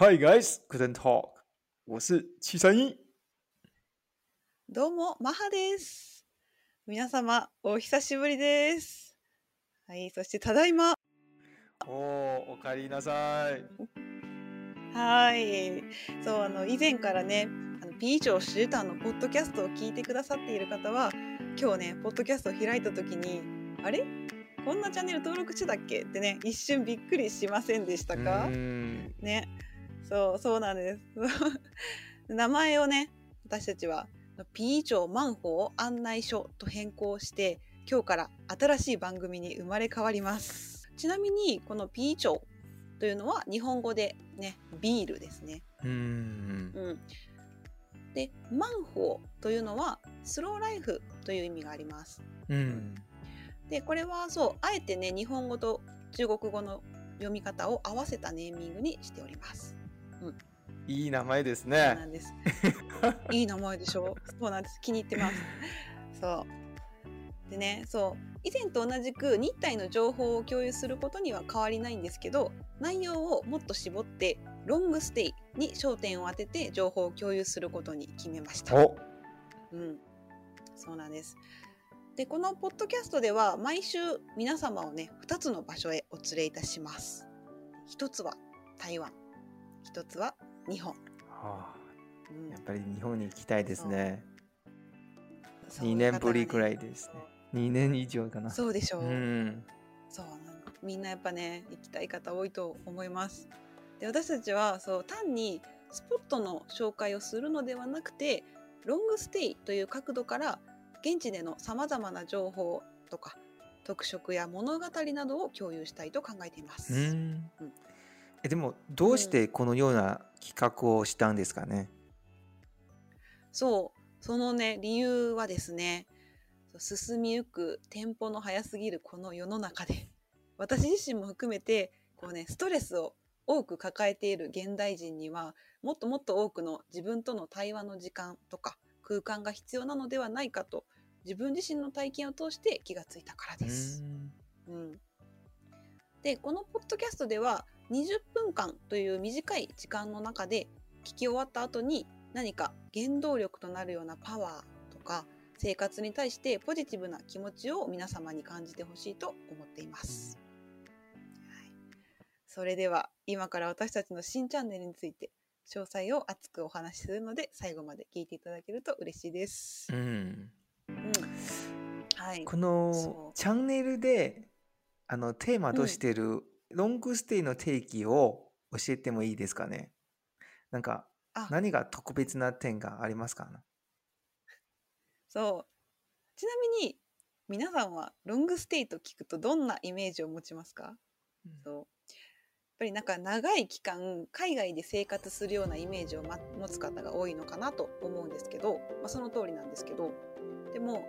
Hi guys, couldn't talk. 我是七三一。どうも、マハです。皆様、お久しぶりです。はい、そしてただいま。おお、おかえりなさい。はい。そう、あの、以前からね、あの、以上シューターのポッドキャストを聞いてくださっている方は、今日ね、ポッドキャストを開いたときに、あれ？こんなチャンネル登録してたっけ？ってね、一瞬びっくりしませんでしたか？ね。そう、そうなんです。名前をね、私たちは P 以上マンホー案内所と変更して、今日から新しい番組に生まれ変わります。ちなみに、この P 以上というのは日本語でね、ビールですね。うーん。うん。で、マンホーというのはスローライフという意味があります。うん。で、これはそう、あえてね、日本語と中国語の読み方を合わせたネーミングにしております。いい名前ですそうなね。んです。いい名前でしょ？そうなんです。気に入ってます。そう。でね、そう。以前と同じく日体の情報を共有することには変わりないんですけど、内容をもっと絞って、ロングステイに焦点を当てて情報を共有することに決めました。お、うん。そうなんです。で、このポッドキャストでは毎週皆様をね、2つの場所へお連れいたします。一つは台湾。一つは日本。はうんあ、やっぱり日本に行きたいですね。そう2年ぶりくらいいですね。2年以上かな。そうでしょう。うん。そうみんなやっぱね行きたい方多いと思います。で私たちはそう単にスポットの紹介をするのではなくてロングステイという角度から現地でのさまざまな情報とか特色や物語などを共有したいと考えています。うんうんえでもどうしてこのような企画をしたんですかね？そうそのね理由はですね進みゆくテンポの速すぎるこの世の中で私自身も含めてこうねストレスを多く抱えている現代人にはもっともっと多くの自分との対話の時間とか空間が必要なのではないかと自分自身の体験を通して気がついたからうです。んうん、でこのポッドキャストでは20分間という短い時間の中で聞き終わった後に何か原動力となるようなパワーとか生活に対してポジティブな気持ちを皆様に感じてほしいと思っています。はい、それでは今から私たちの新チャンネルについて詳細を熱くお話しするので最後まで聞いていただけると嬉しいです。うん。うんはい、このチャンネルであのテーマとしてるロングステイの定義を教えてもいいですかね？なんかあ。何が特別な点がありますか？そう。ちなみに、皆さんはロングステイと聞くとどんなイメージを持ちますか、うん。そう。やっぱりなんか長い期間、海外で生活するようなイメージを、ま、持つ方が多いのかなと思うんですけど、まあ、その通りなんですけど、でも、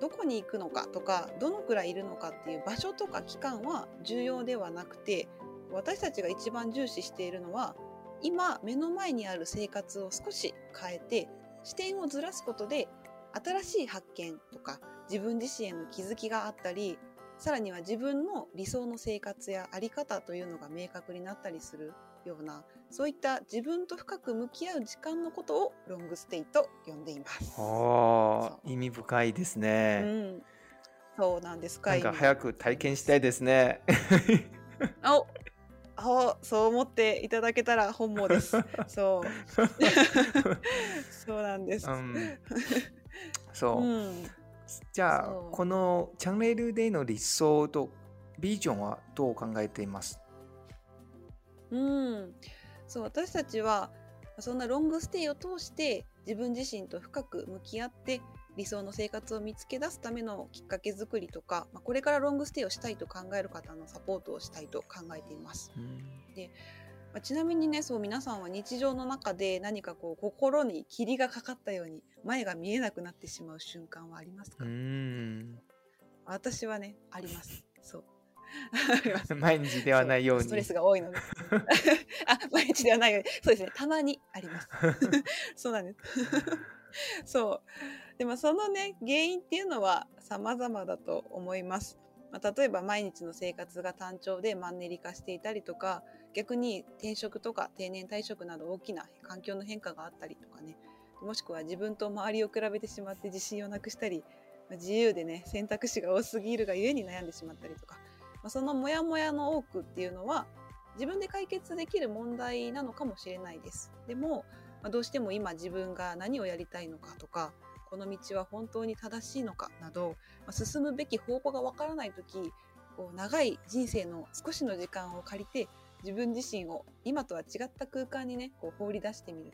どこに行くのかとか、どのくらいいるのかっていう場所とか期間は重要ではなくて、私たちが一番重視しているのは、今目の前にある生活を少し変えて視点をずらすことで新しい発見とか自分自身への気づきがあったりさらには自分の理想の生活や在り方というのが明確になったりするようなそういった自分と深く向き合う時間のことをロングステイと呼んでいます。意味深いですうね。ん、そうなんですかなん早く体験したいですね。おあそう思っていただけたら本望です。そう そうなんです。うん、そう、うんじゃあこのチャンネルでの理想とビジョンはどう考えていますうん、そう私たちはそんなロングステイを通して自分自身と深く向き合って理想の生活を見つけ出すためのきっかけ作りとか、まあ、これからロングステイをしたいと考える方のサポートをしたいと考えています。まあ、ちなみにねそう皆さんは日常の中で何かこう心に霧がかかったように前が見えなくなってしまう瞬間はありますうか、ん。私はねあります。そう。毎日ではないように。ストレスが多いので。あ、毎日ではないよ。そうですね。たまにあります。そうなんです。そう。でもそのね、原因っていうのは様々だと思います。まあ、例えば毎日の生活が単調でマンネリ化していたりとか逆に転職とか定年退職など大きな環境の変化があったりとかねもしくは自分と周りを比べてしまって自信をなくしたり、自由でね選択肢が多すぎるがゆえに悩んでしまったりとか、まあ、そのモヤモヤの多くっていうのは自分で解決できる問題なのかもしれないです。でも、まあ、どうしても今自分が何をやりたいのかとかこの道は本当に正しいのかなど、まあ、進むべき方向がわからない時こう長い人生の少しの時間を借りて自分自身を今とは違った空間にねこう放り出してみる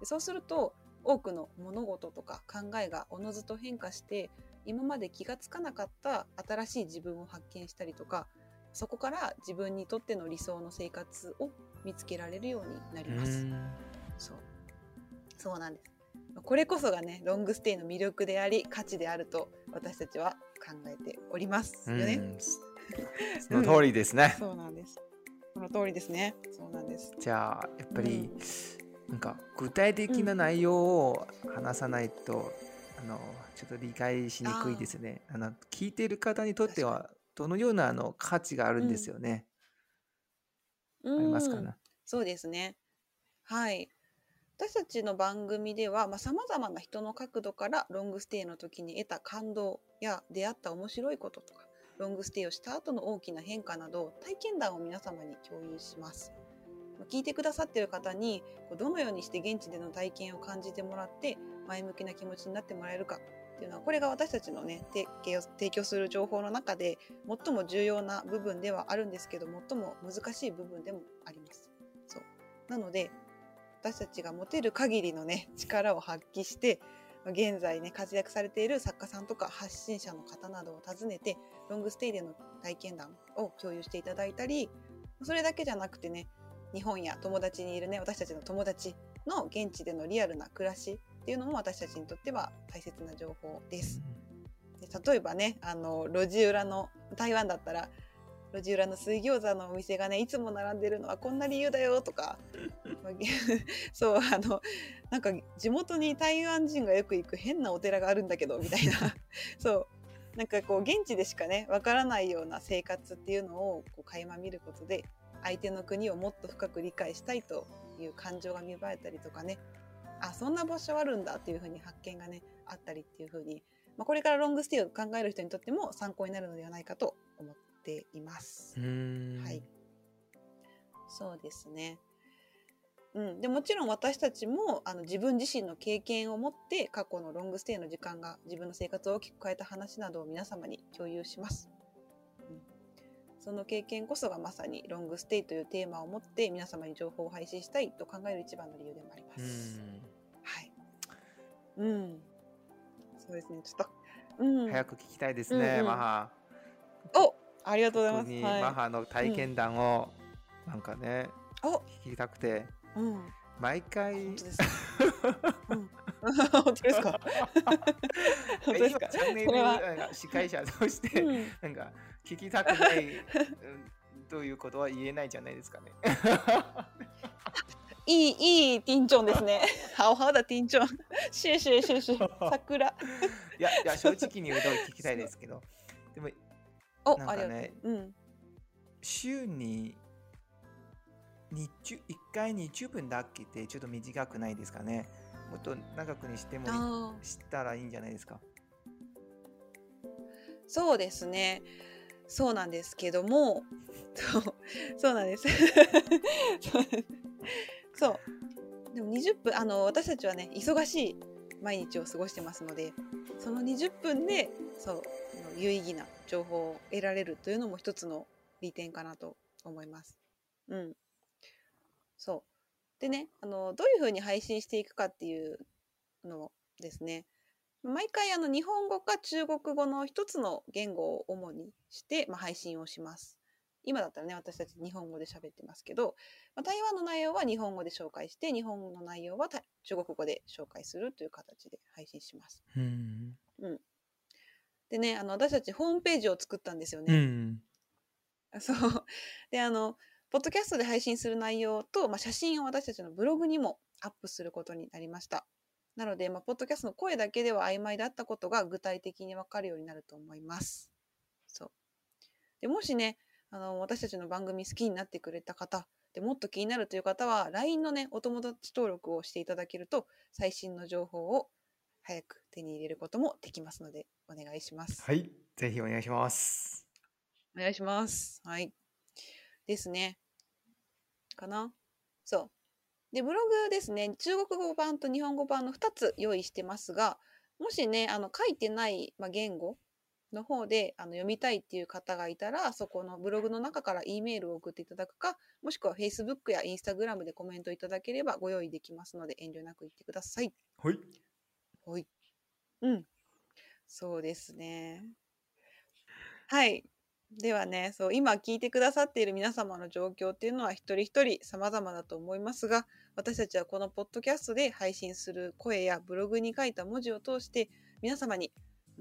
でそうすると多くの物事とか考えがおのずと変化して今まで気がつかなかった新しい自分を発見したりとかそこから自分にとっての理想の生活を見つけられるようになります。そうそうなんですこれこそがねロングステイの魅力であり価値であると私たちは考えておりますよね。その通りですね、うん、そうなんです。その通りですね。そうなんです。じゃあやっぱり、うん、なんか具体的な内容を話さないと、うん、あのちょっと理解しにくいですね。あの聞いている方にとってはどのようなあの価値があるんですよね。ありますか？ね。そうですね。はい。私たちの番組ではさまざ、まな人の角度からロングステイの時に得た感動や出会った面白いこととかロングステイをした後の大きな変化など体験談を皆様に共有します。聞いてくださっている方にどのようにして現地での体験を感じてもらって前向きな気持ちになってもらえるかっていうのはこれが私たちのね提供する情報の中で最も重要な部分ではあるんですけど最も難しい部分でもあります。そうなので私たちが持てる限りのね力を発揮して現在ね活躍されている作家さんとか発信者の方などを訪ねてロングステイでの体験談を共有していただいたりそれだけじゃなくてね日本や友達にいるね私たちの友達の現地でのリアルな暮らしっていうのも私たちにとっては大切な情報です。で例えばねあの路地裏の台湾だったら路地裏の水餃子のお店がねいつも並んでるのはこんな理由だよとか そうあのなんか地元に台湾人がよく行く変なお寺があるんだけどみたいな そうなんかこう現地でしかねわからないような生活っていうのをこう垣間見ることで相手の国をもっと深く理解したいという感情が芽生えたりとかねあそんな場所あるんだっていうふうに発見がねあったりっていうふうに、まあ、これからロングステイを考える人にとっても参考になるのではないかと思ってています。はい。そうですね。うん、でもちろん私たちもあの自分自身の経験を持って過去のロングステイの時間が自分の生活を大きく変えた話などを皆様に共有します。うん、その経験こそがまさにロングステイというテーマを持って皆様に情報を配信したいと考える一番の理由でもあります。はい。うん。そうですね。ちょっと、うん、早く聞きたいですね、うんうん、マハ。おありがとうございます。にマハの体験談をなんかね、聞きたくて、うん、毎回。本当ですか？本当ですか？本当ですか？チャンネル司会者として、なんか聞きたくない、ということは言えないじゃないですかね。いい、いいティンチョンですね。好好的ティンチョン。谢谢、谢谢。桜。いや、いや、正直に言うと聞きたいですけど。でも、お、なんかね、うん、週に日中1回20分だけでちょっと短くないですかね。もっと長くにしてもしたらいいんじゃないですか。そうですね。そうなんですけども、そうそうなんです。そう。でも20分、あの、私たちはね、忙しい毎日を過ごしてますので、その20分で、そう、有意義な情報を得られるというのも一つの利点かなと思います。うん。そう。でね、あの、どういうふうに配信していくかっていうのをですね。毎回あの日本語か中国語の一つの言語を主にして、まあ、配信をします。今だったらね、私たち日本語で喋ってますけど、まあ、台湾の内容は日本語で紹介して、日本語の内容は中国語で紹介するという形で配信します。うん。うん。でね、あの、私たちホームページを作ったんですよね。うん。そう。で、あの、ポッドキャストで配信する内容と、まあ、写真を私たちのブログにもアップすることになりました。なので、まあ、ポッドキャストの声だけでは曖昧だったことが具体的にわかるようになると思います。そう。でもしねあの私たちの番組好きになってくれた方でもっと気になるという方は LINE のねお友達登録をしていただけると最新の情報を早く手に入れることもできますのでお願いします。はい。ぜひお願いします。お願いします。はい。ですね。かなそう。で、ブログですね、中国語版と日本語版の2つ用意してますが、もしね、あの書いてない、まあ、言語の方であの読みたいっていう方がいたら、そこのブログの中から E メールを送っていただくか、もしくは Facebook や Instagram でコメントいただければご用意できますので、遠慮なく言ってください。はい。はい。うん。そうですね。はい。ではね、そう、今聞いてくださっている皆様の状況っていうのは一人一人様々だと思いますが、私たちはこのポッドキャストで配信する声やブログに書いた文字を通して、皆様に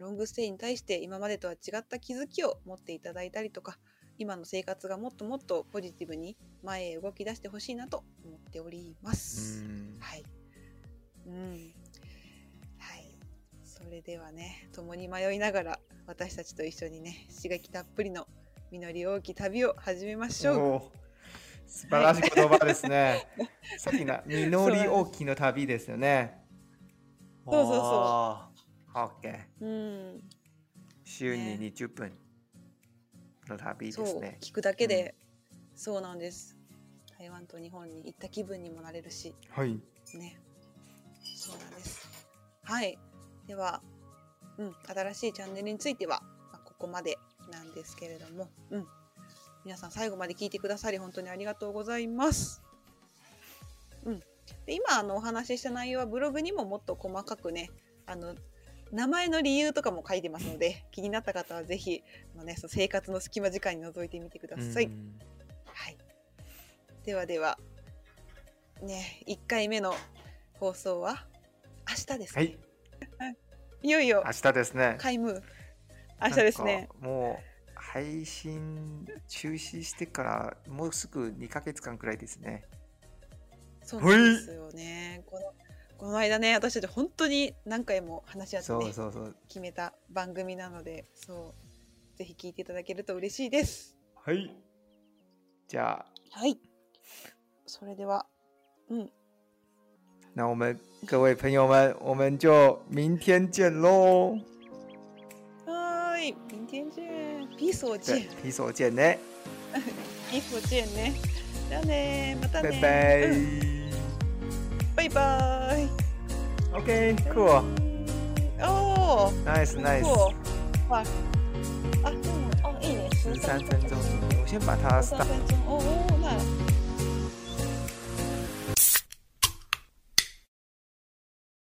ロングステイに対して今までとは違った気づきを持っていただいたりとか、今の生活がもっともっとポジティブに前へ動き出してほしいなと思っておりまうす。ん。はい。うん。はい。それではね、共に迷いながら、私たちと一緒にね、刺激たっぷりの実り多き旅を始めましょう。素晴らしい言葉ですね。さっきの実り大きの旅ですよね。そうそうそう。OK。うん。週にね20分の旅ですね。聞くだけで、そうなんです。台湾と日本に行った気分にもなれるし、はい。ね。そうなんです。はい。では、うん、新しいチャンネルについては、まあ、ここまでなんですけれども、うん。皆さん最後まで聞いてくださり本当にありがとうございます。うん。で今あのお話しした内容はブログにももっと細かくね、あの名前の理由とかも書いてますので、気になった方はぜひあのね、その生活の隙間時間に覗いてみてください。うんはい。ではでは、ね、1回目の放送は明日ですね。はい。い、よいよ明日ですね。開幕。明日ですねもう配信中止してからもうすぐ2ヶ月間くらいですね。そうですよね。このこの間ね、私たち本当に何回も話し合ってそねうそうそう。決めた番組なので、そうぜひ聞いていただけると嬉しいです。はい。じゃあ、はい。それでは、うん、那我们各位朋友们，我们就明天见喽。はーい、明天见，ピースを对见，，皮手见呢，ピースを见 ね。じゃあね、また拜ね。拜う。んバイバイ。OK，cool，おお。nice 不 nice，哇，啊，嗯，哦，一年十三分钟，我先把它十三。分钟，哦哦。